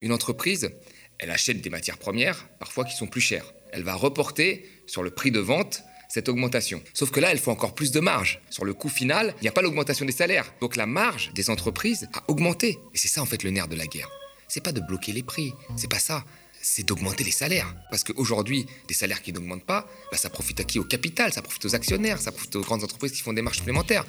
Une entreprise, elle achète des matières premières, parfois qui sont plus chères. Elle va reporter sur le prix de vente cette augmentation. Sauf que là, elle faut encore plus de marge. Sur le coût final, il n'y a pas l'augmentation des salaires. Donc la marge des entreprises a augmenté. Et c'est ça en fait le nerf de la guerre. C'est pas de bloquer les prix, c'est pas ça. C'est d'augmenter les salaires. Parce qu'aujourd'hui, des salaires qui n'augmentent pas, bah, ça profite à qui? Au capital, ça profite aux actionnaires, ça profite aux grandes entreprises qui font des marges supplémentaires.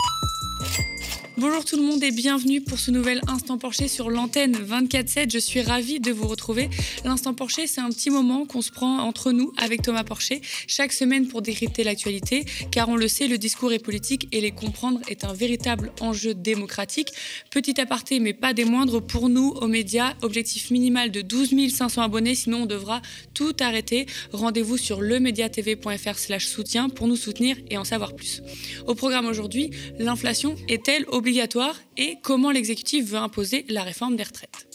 Bonjour tout le monde et bienvenue pour ce nouvel Instant Porcher sur l'antenne 24-7. Je suis ravie de vous retrouver. L'Instant Porcher, c'est un petit moment qu'on se prend entre nous avec Thomas Porcher chaque semaine pour décrypter l'actualité, car on le sait, le discours est politique et les comprendre est un véritable enjeu démocratique. Petit aparté, mais pas des moindres, pour nous, aux médias, objectif minimal de 12 500 abonnés, sinon on devra tout arrêter. Rendez-vous sur lemediatv.fr slash soutien pour nous soutenir et en savoir plus. Au programme aujourd'hui, l'inflation est-elle obligatoire obligatoire et comment l'exécutif veut imposer la réforme des retraites?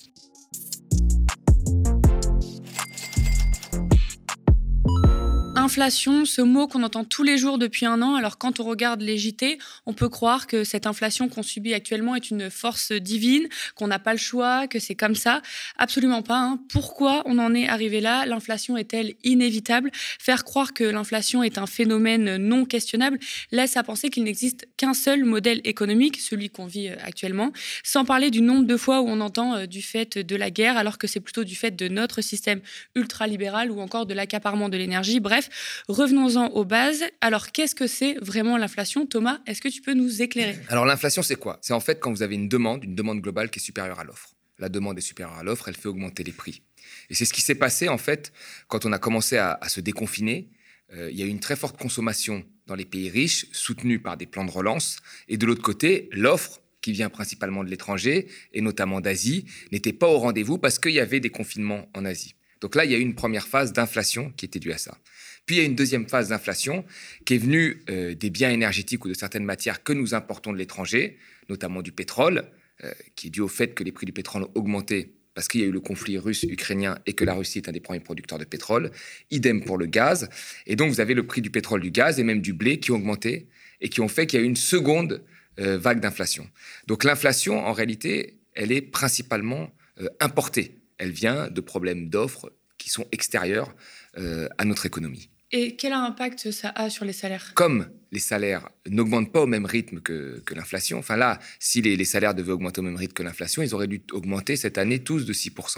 Inflation, ce mot qu'on entend tous les jours depuis un an. Alors quand on regarde les JT, on peut croire que cette inflation qu'on subit actuellement est une force divine, qu'on n'a pas le choix, que c'est comme ça. Absolument pas. Hein. Pourquoi on en est arrivé là? L'inflation est-elle inévitable? Faire croire que l'inflation est un phénomène non questionnable laisse à penser qu'il n'existe qu'un seul modèle économique, celui qu'on vit euh, actuellement, sans parler du nombre de fois où on entend euh, du fait de la guerre, alors que c'est plutôt du fait de notre système ultralibéral ou encore de l'accaparement de l'énergie. Bref, Revenons-en aux bases. Alors, qu'est-ce que c'est vraiment l'inflation? Thomas, est-ce que tu peux nous éclairer? Alors, l'inflation, c'est quoi? C'est en fait quand vous avez une demande, une demande globale qui est supérieure à l'offre. La demande est supérieure à l'offre, elle fait augmenter les prix. Et c'est ce qui s'est passé, en fait, quand on a commencé à, se déconfiner. Euh, il y a eu une très forte consommation dans les pays riches, soutenue par des plans de relance. Et de l'autre côté, l'offre qui vient principalement de l'étranger, et notamment d'Asie, n'était pas au rendez-vous parce qu'il y avait des confinements en Asie. Donc là, il y a eu une première phase d'inflation qui était due à ça. Puis il y a une deuxième phase d'inflation qui est venue euh, des biens énergétiques ou de certaines matières que nous importons de l'étranger, notamment du pétrole, euh, qui est dû au fait que les prix du pétrole ont augmenté parce qu'il y a eu le conflit russe-ukrainien et que la Russie est un des premiers producteurs de pétrole. Idem pour le gaz. Et donc vous avez le prix du pétrole, du gaz et même du blé qui ont augmenté et qui ont fait qu'il y a eu une seconde euh, vague d'inflation. Donc l'inflation, en réalité, elle est principalement importée. Elle vient de problèmes d'offres qui sont extérieurs à notre économie. Et quel impact ça a sur les salaires? Comme les salaires n'augmentent pas au même rythme que, l'inflation, enfin là, si les, salaires devaient augmenter au même rythme que l'inflation, ils auraient dû augmenter cette année tous de 6%.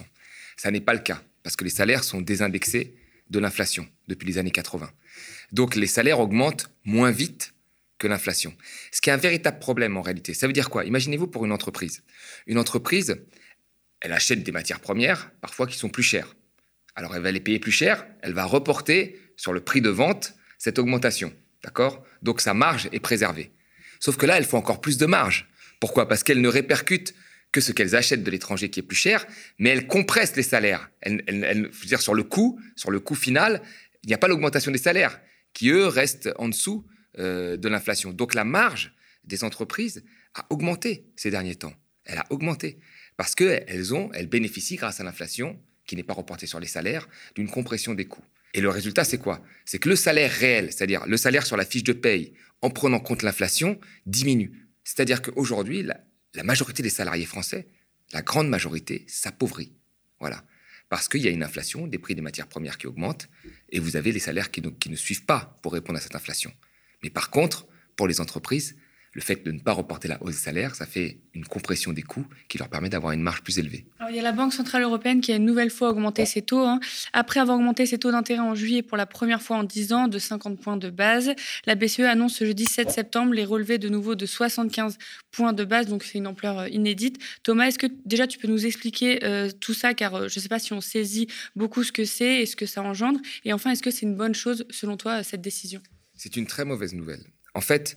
Ça n'est pas le cas, parce que les salaires sont désindexés de l'inflation depuis les années 80. Donc les salaires augmentent moins vite que l'inflation. Ce qui est un véritable problème en réalité. Ça veut dire quoi? Imaginez-vous pour une entreprise. Une entreprise, elle achète des matières premières, parfois qui sont plus chères. Alors elle va les payer plus cher, elle va reporter sur le prix de vente cette augmentation. D'accord? Donc sa marge est préservée. Sauf que là, elle faut encore plus de marge. Pourquoi? Parce qu'elle ne répercute que ce qu'elles achètent de l'étranger qui est plus cher, mais elle compresse les salaires. Elle, elle, dire, sur le coût, sur le coût final, il n'y a pas l'augmentation des salaires, qui eux restent en dessous euh, de l'inflation. Donc la marge des entreprises a augmenté ces derniers temps. Elle a augmenté parce qu'elles ont, elles bénéficient grâce à l'inflation, qui n'est pas reportée sur les salaires, d'une compression des coûts. Et le résultat, c'est quoi? C'est que le salaire réel, c'est-à-dire le salaire sur la fiche de paye, en prenant compte l'inflation, diminue. C'est-à-dire qu'aujourd'hui, la, majorité des salariés français, la grande majorité, s'appauvrit. Voilà. Parce qu'il y a une inflation, des prix des matières premières qui augmentent, et vous avez les salaires qui ne suivent pas pour répondre à cette inflation. Mais par contre, pour les entreprises, le fait de ne pas reporter la hausse des salaires, ça fait une compression des coûts qui leur permet d'avoir une marge plus élevée. il y a la Banque Centrale Européenne qui a une nouvelle fois augmenté ses taux. Hein. Après avoir augmenté ses taux d'intérêt en juillet pour la première fois en 10 ans de 50 points de base, la BCE annonce ce jeudi 7 septembre les relevés de nouveau de 75 points de base, donc c'est une ampleur euh, inédite. Thomas, est-ce que déjà tu peux nous expliquer euh, tout ça, car euh, je ne sais pas si on saisit beaucoup ce que c'est et ce que ça engendre. Et enfin, est-ce que c'est une bonne chose, selon toi, cette décision? C'est une très mauvaise nouvelle. En fait,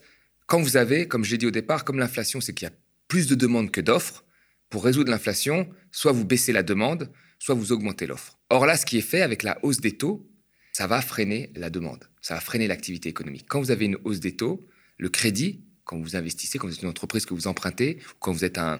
quand vous avez, comme je l'ai dit au départ, comme l'inflation, c'est qu'il y a plus de demandes que d'offres, pour résoudre l'inflation, soit vous baissez la demande, soit vous augmentez l'offre. Or là, ce qui est fait avec la hausse des taux, ça va freiner la demande, ça va freiner l'activité économique. Quand vous avez une hausse des taux, le crédit, quand vous investissez, quand vous êtes une entreprise que vous empruntez, quand vous êtes un,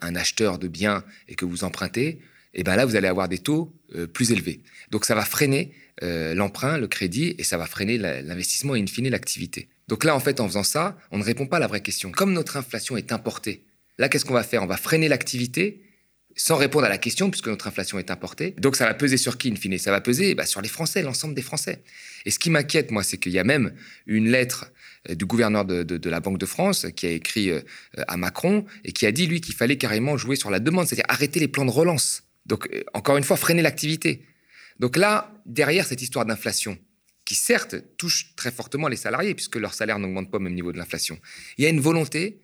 acheteur de biens et que vous empruntez, et eh ben là, vous allez avoir des taux euh, plus élevés. Donc ça va freiner euh, l'emprunt, le crédit, et ça va freiner l'investissement et in fine l'activité. Donc là, en fait, en faisant ça, on ne répond pas à la vraie question. Comme notre inflation est importée, là, qu'est-ce qu'on va faire? On va freiner l'activité, sans répondre à la question, puisque notre inflation est importée. Donc ça va peser sur qui, in fine? Ça va peser bah, sur les Français, l'ensemble des Français. Et ce qui m'inquiète, moi, c'est qu'il y a même une lettre euh, du gouverneur de, la Banque de France qui a écrit euh, à Macron et qui a dit, lui, qu'il fallait carrément jouer sur la demande, c'est-à-dire arrêter les plans de relance. Donc, euh, encore une fois, freiner l'activité. Donc là, derrière cette histoire d'inflation, qui certes touche très fortement les salariés, puisque leur salaire n'augmente pas au même niveau de l'inflation, il y a une volonté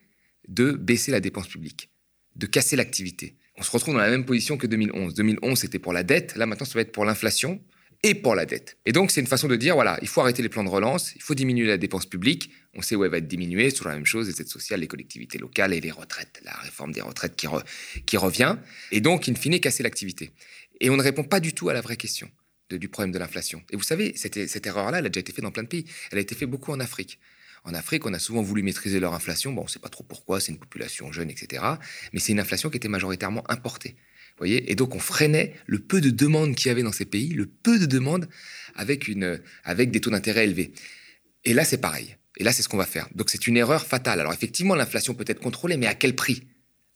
de baisser la dépense publique, de casser l'activité. On se retrouve dans la même position que 2011. 2011, c'était pour la dette, là maintenant, ça va être pour l'inflation et pour la dette. Et donc, c'est une façon de dire, voilà, il faut arrêter les plans de relance, il faut diminuer la dépense publique. On sait où elle va être diminuée, toujours la même chose, les aides sociales, les collectivités locales et les retraites, la réforme des retraites qui, qui revient. Et donc, in fine, casser l'activité. Et on ne répond pas du tout à la vraie question du problème de l'inflation. Et vous savez, cette, cette erreur-là, elle a déjà été faite dans plein de pays. Elle a été faite beaucoup en Afrique. En Afrique, on a souvent voulu maîtriser leur inflation. Bon, on ne sait pas trop pourquoi, c'est une population jeune, etc. Mais c'est une inflation qui était majoritairement importée voyez? Et donc, on freinait le peu de demandes qu'il y avait dans ces pays, le peu de demandes avec, une, avec des taux d'intérêt élevés. Et là, c'est pareil. Et là, c'est ce qu'on va faire. Donc, c'est une erreur fatale. Alors, effectivement, l'inflation peut être contrôlée, mais à quel prix?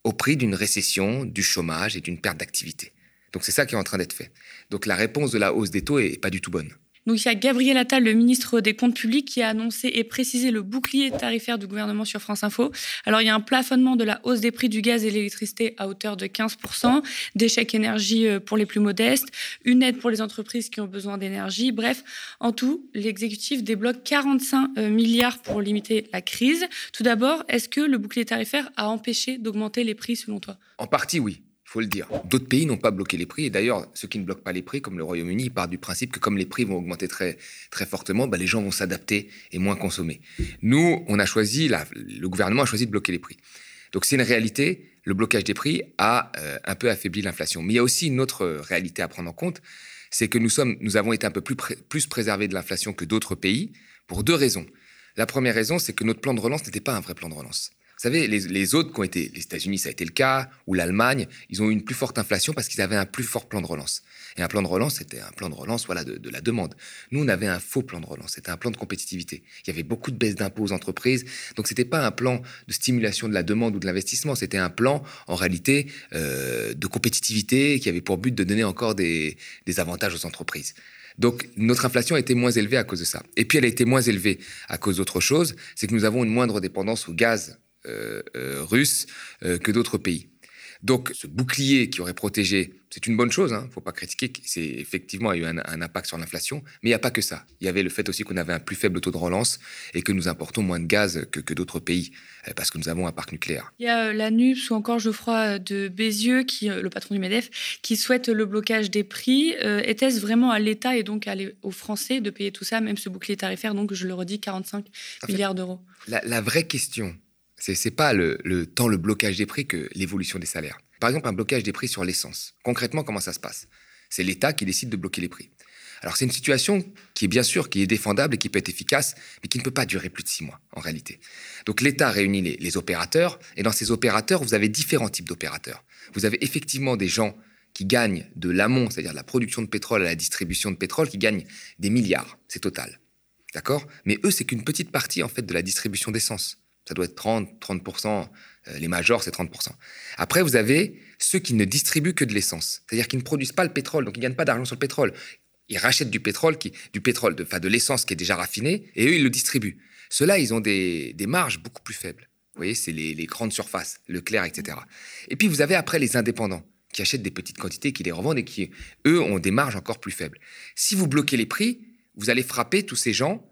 Au prix d'une récession, du chômage et d'une perte d'activité. Donc, c'est ça qui est en train d'être fait. Donc, la réponse de la hausse des taux est pas du tout bonne. Donc il y a Gabriel Attal, le ministre des Comptes publics, qui a annoncé et précisé le bouclier tarifaire du gouvernement sur France Info. Alors il y a un plafonnement de la hausse des prix du gaz et de l'électricité à hauteur de 15%, des chèques énergie euh, pour les plus modestes, une aide pour les entreprises qui ont besoin d'énergie. Bref, en tout, l'exécutif débloque 45 euh, milliards pour limiter la crise. Tout d'abord, est-ce que le bouclier tarifaire a empêché d'augmenter les prix selon toi? En partie, oui faut le dire. D'autres pays n'ont pas bloqué les prix. Et d'ailleurs, ceux qui ne bloquent pas les prix, comme le Royaume-Uni, partent du principe que comme les prix vont augmenter très, très fortement, bah, les gens vont s'adapter et moins consommer. Nous, on a choisi, le gouvernement a choisi de bloquer les prix. Donc c'est une réalité. Le blocage des prix a euh, un peu affaibli l'inflation. Mais il y a aussi une autre réalité à prendre en compte, c'est que nous, sommes, nous avons été un peu plus, plus préservés de l'inflation que d'autres pays pour deux raisons. La première raison, c'est que notre plan de relance n'était pas un vrai plan de relance. Vous savez, les, autres qui ont été, les États-Unis, ça a été le cas, ou l'Allemagne, ils ont eu une plus forte inflation parce qu'ils avaient un plus fort plan de relance. Et un plan de relance, c'était un plan de relance voilà, de, la demande. Nous, on avait un faux plan de relance, c'était un plan de compétitivité. Il y avait beaucoup de baisses d'impôts aux entreprises, donc c'était pas un plan de stimulation de la demande ou de l'investissement, c'était un plan, en réalité, euh, de compétitivité qui avait pour but de donner encore des, des avantages aux entreprises. Donc notre inflation a été moins élevée à cause de ça. Et puis elle a été moins élevée à cause d'autre chose, c'est que nous avons une moindre dépendance au gaz russe euh, que d'autres pays. Donc, ce bouclier qui aurait protégé, c'est une bonne chose, il hein, ne faut pas critiquer, c'est effectivement a eu un, impact sur l'inflation, mais il n'y a pas que ça. Il y avait le fait aussi qu'on avait un plus faible taux de relance et que nous importons moins de gaz que, d'autres pays, parce que nous avons un parc nucléaire. Il y a la NUPS ou encore Geoffroy de Bézieux, qui, le patron du MEDEF, qui souhaite le blocage des prix. Était-ce vraiment à l'État et donc aux Français de payer tout ça, même ce bouclier tarifaire, donc je le redis, 45 milliards d'euros? La vraie question, c'est pas le, temps le blocage des prix que l'évolution des salaires. Par exemple, un blocage des prix sur l'essence. Concrètement, comment ça se passe? C'est l'État qui décide de bloquer les prix. Alors c'est une situation qui est bien sûr qui est défendable et qui peut être efficace, mais qui ne peut pas durer plus de six mois en réalité. Donc l'État réunit les, les, opérateurs et dans ces opérateurs, vous avez différents types d'opérateurs. Vous avez effectivement des gens qui gagnent de l'amont, c'est-à-dire de la production de pétrole à la distribution de pétrole, qui gagnent des milliards, c'est total. D'accord? Mais eux, c'est qu'une petite partie en fait de la distribution d'essence. Ça doit être 30, 30%. Euh, les majors, c'est 30%. Après, vous avez ceux qui ne distribuent que de l'essence. C'est-à-dire qu'ils ne produisent pas le pétrole, donc ils ne gagnent pas d'argent sur le pétrole. Ils rachètent du pétrole, qui, du pétrole, de, enfin de l'essence qui est déjà raffinée, et eux, ils le distribuent. Ceux-là, ils ont des, marges beaucoup plus faibles. Vous voyez, c'est les, grandes surfaces, le clair, etc. Et puis, vous avez après les indépendants qui achètent des petites quantités, qui les revendent et qui, eux, ont des marges encore plus faibles. Si vous bloquez les prix, vous allez frapper tous ces gens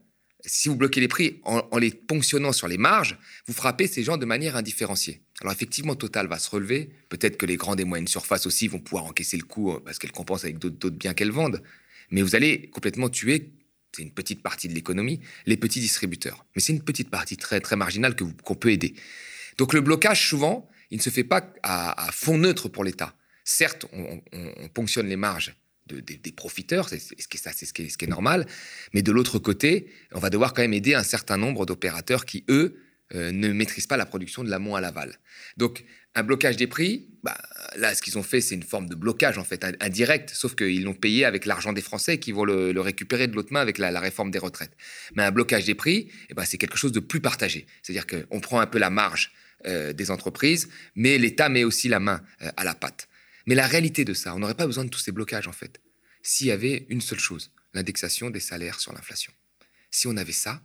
si vous bloquez les prix en, les ponctionnant sur les marges, vous frappez ces gens de manière indifférenciée. Alors effectivement, Total va se relever. Peut-être que les grandes et moyennes surfaces aussi vont pouvoir encaisser le coup parce qu'elles compensent avec d'autres biens qu'elles vendent. Mais vous allez complètement tuer, c'est une petite partie de l'économie, les petits distributeurs. Mais c'est une petite partie très, très marginale qu'on peut aider. Donc le blocage, souvent, il ne se fait pas à, fond neutre pour l'État. Certes, on ponctionne les marges des profiteurs, c'est ce, qui est, normal. Mais de l'autre côté, on va devoir quand même aider un certain nombre d'opérateurs qui, eux, euh, ne maîtrisent pas la production de l'amont à l'aval. Donc, un blocage des prix, bah, là, ce qu'ils ont fait, c'est une forme de blocage, en fait, indirect, sauf qu'ils l'ont payé avec l'argent des Français qui vont le, récupérer de l'autre main avec la, réforme des retraites. Mais un blocage des prix, eh ben, c'est quelque chose de plus partagé. C'est-à-dire qu'on prend un peu la marge euh, des entreprises, mais l'État met aussi la main euh, à la pâte. Mais la réalité de ça, on n'aurait pas besoin de tous ces blocages, en fait, s'il y avait une seule chose, l'indexation des salaires sur l'inflation. Si on avait ça,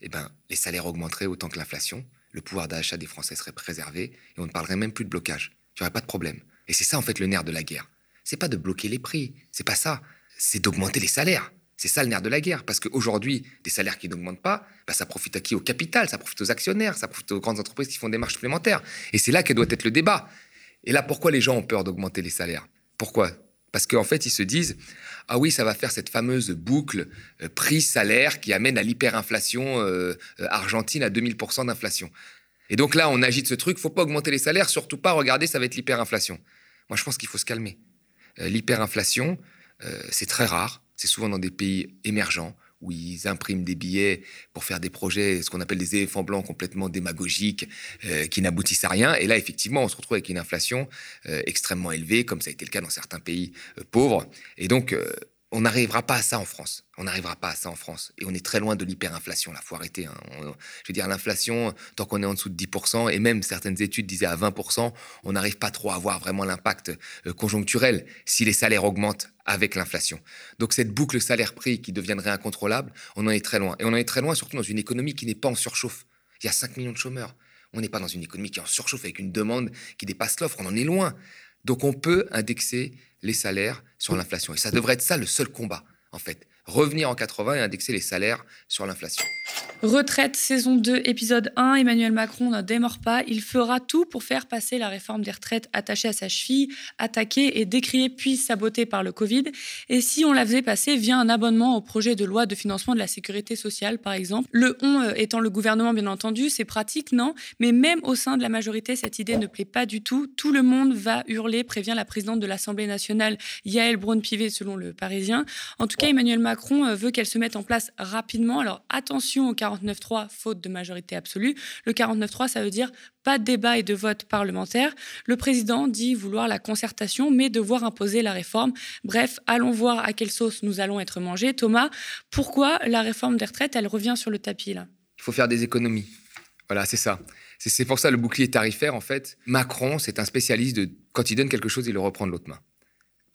eh ben, les salaires augmenteraient autant que l'inflation, le pouvoir d'achat des Français serait préservé, et on ne parlerait même plus de blocage. Il n'y aurait pas de problème. Et c'est ça, en fait, le nerf de la guerre. C'est pas de bloquer les prix, c'est pas ça. C'est d'augmenter les salaires. C'est ça le nerf de la guerre. Parce qu'aujourd'hui, des salaires qui n'augmentent pas, bah, ça profite à qui? Au capital, ça profite aux actionnaires, ça profite aux grandes entreprises qui font des marges supplémentaires. Et c'est là que doit être le débat. Et là, pourquoi les gens ont peur d'augmenter les salaires? Pourquoi? Parce qu'en fait, ils se disent Ah oui, ça va faire cette fameuse boucle euh, prix-salaire qui amène à l'hyperinflation euh, euh, argentine à 2000% d'inflation. Et donc là, on agite ce truc faut pas augmenter les salaires, surtout pas, regardez, ça va être l'hyperinflation. Moi, je pense qu'il faut se calmer. L'hyperinflation, c'est très rare. C'est souvent dans des pays émergents où ils impriment des billets pour faire des projets, ce qu'on appelle des éléphants blancs complètement démagogiques, euh, qui n'aboutissent à rien. Et là, effectivement, on se retrouve avec une inflation euh, extrêmement élevée, comme ça a été le cas dans certains pays euh, pauvres. Et donc, on n'arrivera pas à ça en France. On n'arrivera pas à ça en France. Et on est très loin de l'hyperinflation. Là, faut arrêter. Hein. je veux dire, l'inflation, tant qu'on est en dessous de 10%, et même certaines études disaient à 20%, on n'arrive pas trop à voir vraiment l'impact euh, conjoncturel si les salaires augmentent avec l'inflation. Donc cette boucle salaire-prix qui deviendrait incontrôlable, on en est très loin. Et on en est très loin surtout dans une économie qui n'est pas en surchauffe. Il y a 5 millions de chômeurs. On n'est pas dans une économie qui est en surchauffe avec une demande qui dépasse l'offre. On en est loin. Donc on peut indexer les salaires sur l'inflation. Et ça devrait être ça le seul combat, en fait revenir en 80 et indexer les salaires sur l'inflation. Retraite, saison 2, épisode 1. Emmanuel Macron ne démord pas. Il fera tout pour faire passer la réforme des retraites attachée à sa cheville, attaquée et décriée puis sabotée par le Covid. Et si on la faisait passer via un abonnement au projet de loi de financement de la sécurité sociale, par exemple? Le on euh, étant le gouvernement, bien entendu, c'est pratique, non? Mais même au sein de la majorité, cette idée ne plaît pas du tout. Tout le monde va hurler, prévient la présidente de l'Assemblée nationale, Yael Braun-Pivet, selon le Parisien. En tout cas, Emmanuel Macron Macron euh, veut qu'elle se mette en place rapidement. Alors attention au 49-3, faute de majorité absolue. Le 49-3, ça veut dire pas de débat et de vote parlementaire. Le président dit vouloir la concertation, mais devoir imposer la réforme. Bref, allons voir à quelle sauce nous allons être mangés. Thomas, pourquoi la réforme des retraites, elle revient sur le tapis là? Il faut faire des économies. Voilà, c'est ça. C'est pour ça le bouclier tarifaire, en fait. Macron, c'est un spécialiste de quand il donne quelque chose, il le reprend de l'autre main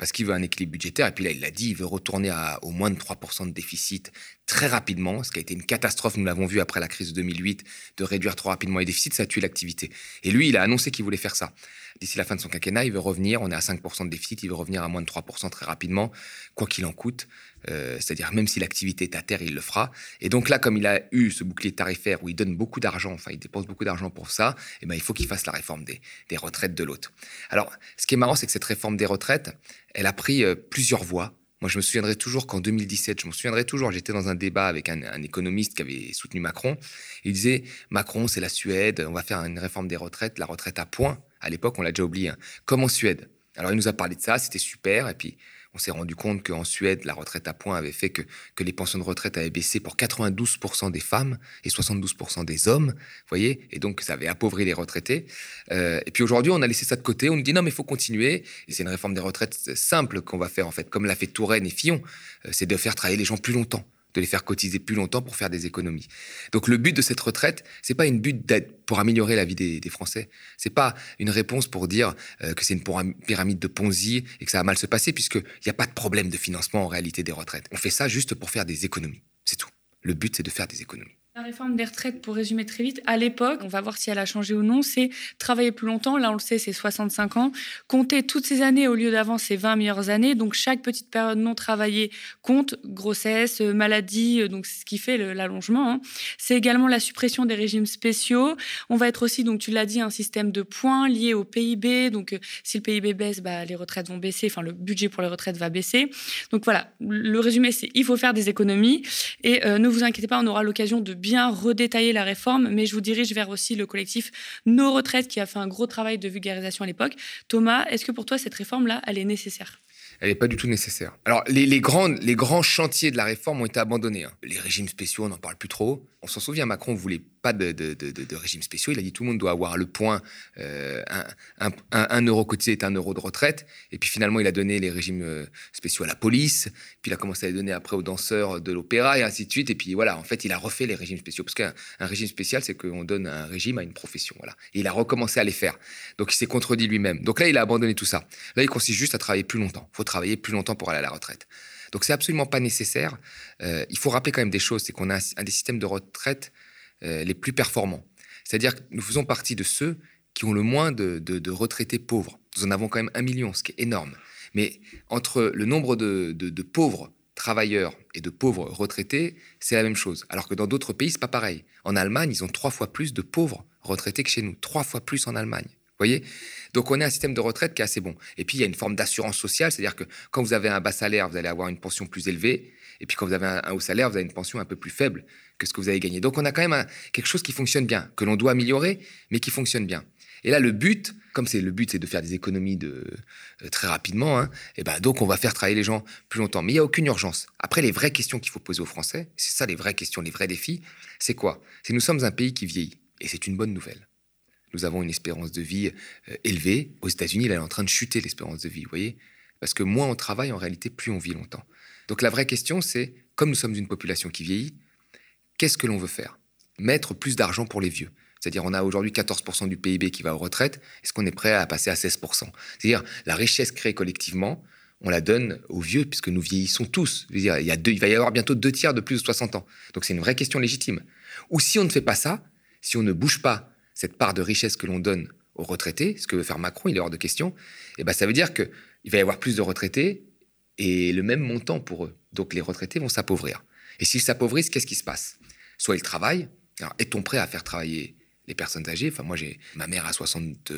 parce qu'il veut un équilibre budgétaire. Et puis là, il l'a dit, il veut retourner à au moins de 3% de déficit très rapidement, ce qui a été une catastrophe, nous l'avons vu après la crise de 2008, de réduire trop rapidement les déficits, ça a tué l'activité. Et lui, il a annoncé qu'il voulait faire ça. D'ici la fin de son quinquennat, il veut revenir, on est à 5% de déficit, il veut revenir à moins de 3% très rapidement, quoi qu'il en coûte. Euh, c'est-à-dire même si l'activité est à terre, il le fera. Et donc là, comme il a eu ce bouclier tarifaire où il donne beaucoup d'argent, enfin il dépense beaucoup d'argent pour ça, eh ben, il faut qu'il fasse la réforme des, des retraites de l'autre. Alors, ce qui est marrant, c'est que cette réforme des retraites, elle a pris euh, plusieurs voies. Moi, je me souviendrai toujours qu'en 2017, je me souviendrai toujours, j'étais dans un débat avec un, économiste qui avait soutenu Macron. Il disait Macron, c'est la Suède, on va faire une réforme des retraites, la retraite à point. À l'époque, on l'a déjà oublié. Hein. Comme en Suède? Alors, il nous a parlé de ça, c'était super. Et puis, on s'est rendu compte qu'en Suède, la retraite à points avait fait que, les pensions de retraite avaient baissé pour 92% des femmes et 72% des hommes. Voyez Et donc, ça avait appauvri les retraités. Euh, et puis aujourd'hui, on a laissé ça de côté. On nous dit non, mais il faut continuer. Et c'est une réforme des retraites simple qu'on va faire, en fait, comme l'a fait Touraine et Fillon. Euh, c'est de faire travailler les gens plus longtemps de les faire cotiser plus longtemps pour faire des économies. Donc le but de cette retraite, c'est pas une but d'aide pour améliorer la vie des, des Français. C'est pas une réponse pour dire euh, que c'est une pyramide de Ponzi et que ça va mal se passer, puisqu'il n'y a pas de problème de financement en réalité des retraites. On fait ça juste pour faire des économies. C'est tout. Le but, c'est de faire des économies. La réforme des retraites, pour résumer très vite, à l'époque, on va voir si elle a changé ou non, c'est travailler plus longtemps. Là, on le sait, c'est 65 ans. Compter toutes ces années au lieu d'avant, c'est 20 meilleures années. Donc, chaque petite période non travaillée compte. Grossesse, euh, maladie, euh, donc c'est ce qui fait l'allongement. Hein. C'est également la suppression des régimes spéciaux. On va être aussi, donc tu l'as dit, un système de points lié au PIB. Donc, euh, si le PIB baisse, bah, les retraites vont baisser. Enfin, le budget pour les retraites va baisser. Donc, voilà. Le résumé, c'est il faut faire des économies. Et ne vous inquiétez pas, on aura l'occasion de bien redétailler la réforme, mais je vous dirige vers aussi le collectif Nos Retraites qui a fait un gros travail de vulgarisation à l'époque. Thomas, est-ce que pour toi, cette réforme-là, elle est nécessaire? Elle n'est pas du tout nécessaire. Alors, les, les, les grands chantiers de la réforme ont été abandonnés. Hein. Les régimes spéciaux, on n'en parle plus trop. On s'en souvient, Macron voulait pas de, de, régime spéciaux. Il a dit tout le monde doit avoir le point, euh, un, euro cotisé est un euro de retraite. Et puis finalement, il a donné les régimes euh, spéciaux à la police. Puis il a commencé à les donner après aux danseurs de l'opéra et ainsi de suite. Et puis voilà, en fait, il a refait les régimes spéciaux. Parce qu'un régime spécial, c'est qu'on donne un régime à une profession. Voilà. Et il a recommencé à les faire. Donc il s'est contredit lui-même. Donc là, il a abandonné tout ça. Là, il consiste juste à travailler plus longtemps. Il faut travailler plus longtemps pour aller à la retraite. Donc c'est absolument pas nécessaire. Euh, il faut rappeler quand même des choses, c'est qu'on a un des systèmes de retraite euh, les plus performants. C'est-à-dire que nous faisons partie de ceux qui ont le moins de, retraités pauvres. Nous en avons quand même un million, ce qui est énorme. Mais entre le nombre de, pauvres travailleurs et de pauvres retraités, c'est la même chose. Alors que dans d'autres pays, c'est pas pareil. En Allemagne, ils ont trois fois plus de pauvres retraités que chez nous. Trois fois plus en Allemagne. Voyez Donc on a un système de retraite qui est assez bon. Et puis il y a une forme d'assurance sociale, c'est-à-dire que quand vous avez un bas salaire, vous allez avoir une pension plus élevée. Et puis quand vous avez un, haut salaire, vous avez une pension un peu plus faible que ce que vous avez gagné. Donc on a quand même quelque chose qui fonctionne bien, que l'on doit améliorer, mais qui fonctionne bien. Et là, le but, comme c'est le but, c'est de faire des économies euh, très rapidement. Hein, et ben donc on va faire travailler les gens plus longtemps. Mais il y a aucune urgence. Après, les vraies questions qu'il faut poser aux Français, c'est ça les vraies questions, les vrais défis. C'est quoi? C'est nous sommes un pays qui vieillit, et c'est une bonne nouvelle. Nous avons une espérance de vie euh, élevée. Aux États-Unis, elle est en train de chuter l'espérance de vie, vous voyez Parce que moins on travaille, en réalité, plus on vit longtemps. Donc la vraie question, c'est, comme nous sommes une population qui vieillit, qu'est-ce que l'on veut faire? Mettre plus d'argent pour les vieux. C'est-à-dire, on a aujourd'hui 14% du PIB qui va aux retraites. Est-ce qu'on est prêt à passer à 16% C'est-à-dire, la richesse créée collectivement, on la donne aux vieux, puisque nous vieillissons tous. il, va y avoir bientôt deux tiers de plus de 60 ans. Donc, c'est une vraie question légitime. Ou si on ne fait pas ça, si on ne bouge pas cette part de richesse que l'on donne aux retraités, ce que veut faire Macron, il est hors de question, et eh ben, ça veut dire qu'il va y avoir plus de retraités et le même montant pour eux. Donc, les retraités vont s'appauvrir. Et s'ils s'appauvrissent, qu'est-ce qui se passe? Soit ils travaillent. Alors, est-on prêt à faire travailler les personnes âgées? Enfin, moi, j'ai ma mère a 60,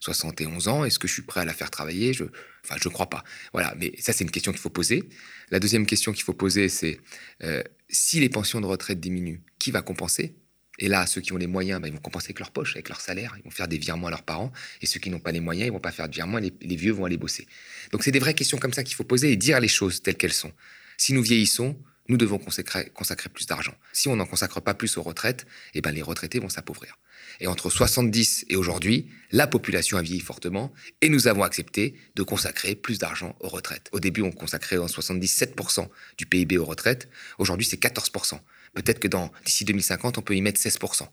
71 ans. Est-ce que je suis prêt à la faire travailler? Je, enfin, je crois pas. Voilà. Mais ça, c'est une question qu'il faut poser. La deuxième question qu'il faut poser, c'est euh, si les pensions de retraite diminuent, qui va compenser? Et là, ceux qui ont les moyens, ben, ils vont compenser avec leur poche, avec leur salaire, ils vont faire des virements à leurs parents. Et ceux qui n'ont pas les moyens, ils vont pas faire de virements, les, les vieux vont aller bosser. Donc c'est des vraies questions comme ça qu'il faut poser et dire les choses telles qu'elles sont. Si nous vieillissons, nous devons consacrer, consacrer plus d'argent. Si on n'en consacre pas plus aux retraites, eh ben les retraités vont s'appauvrir. Et entre 70 et aujourd'hui, la population a vieilli fortement et nous avons accepté de consacrer plus d'argent aux retraites. Au début, on consacrait en 77% du PIB aux retraites. Aujourd'hui, c'est 14%. Peut-être que dans d'ici 2050, on peut y mettre 16%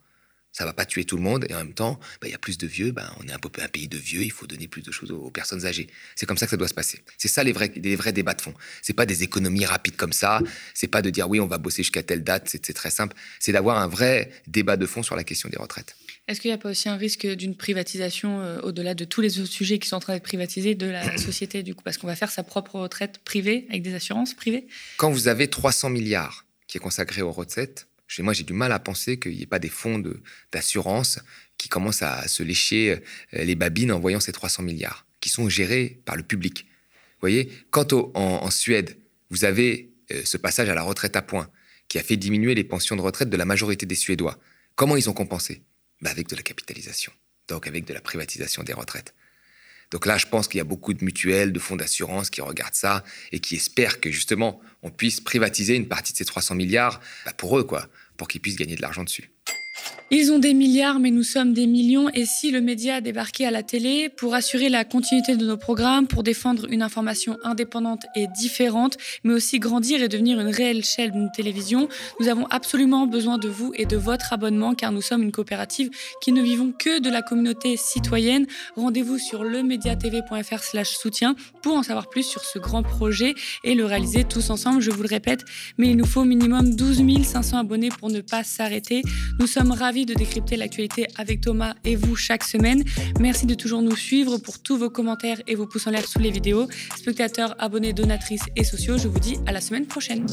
ça va pas tuer tout le monde et en même temps, bah, il y a plus de vieux, bah, on est un peu un pays de vieux, il faut donner plus de choses aux, personnes âgées. C'est comme ça que ça doit se passer. C'est ça les vrais, les vrais débats de fond. C'est pas des économies rapides comme ça. C'est pas de dire oui, on va bosser jusqu'à telle date. C'est très simple. C'est d'avoir un vrai débat de fond sur la question des retraites. Est-ce qu'il n'y a pas aussi un risque d'une privatisation euh, au-delà de tous les autres sujets qui sont en train d'être privatisés de la société du coup? Parce qu'on va faire sa propre retraite privée avec des assurances privées Quand vous avez 300 milliards qui est consacré aux retraites, chez moi, j'ai du mal à penser qu'il n'y ait pas des fonds d'assurance qui commencent à se lécher euh, les babines en voyant ces 300 milliards, qui sont gérés par le public. Vous voyez, quant en, Suède, vous avez euh, ce passage à la retraite à points qui a fait diminuer les pensions de retraite de la majorité des Suédois. Comment ils ont compensé? Bah Avec de la capitalisation, donc avec de la privatisation des retraites. Donc là, je pense qu'il y a beaucoup de mutuelles, de fonds d'assurance qui regardent ça et qui espèrent que justement, on puisse privatiser une partie de ces 300 milliards bah, pour eux, quoi pour qu'ils puissent gagner de l'argent dessus. Ils ont des milliards, mais nous sommes des millions. Et si le média a débarqué à la télé pour assurer la continuité de nos programmes, pour défendre une information indépendante et différente, mais aussi grandir et devenir une réelle chaîne de télévision, nous avons absolument besoin de vous et de votre abonnement, car nous sommes une coopérative qui ne vivons que de la communauté citoyenne. Rendez-vous sur lemediatv.fr/slash soutien pour en savoir plus sur ce grand projet et le réaliser tous ensemble. Je vous le répète, mais il nous faut minimum 12 500 abonnés pour ne pas s'arrêter. Nous sommes ravis de décrypter l'actualité avec Thomas et vous chaque semaine. Merci de toujours nous suivre pour tous vos commentaires et vos pouces en l'air sous les vidéos. Spectateurs, abonnés, donatrices et sociaux, je vous dis à la semaine prochaine.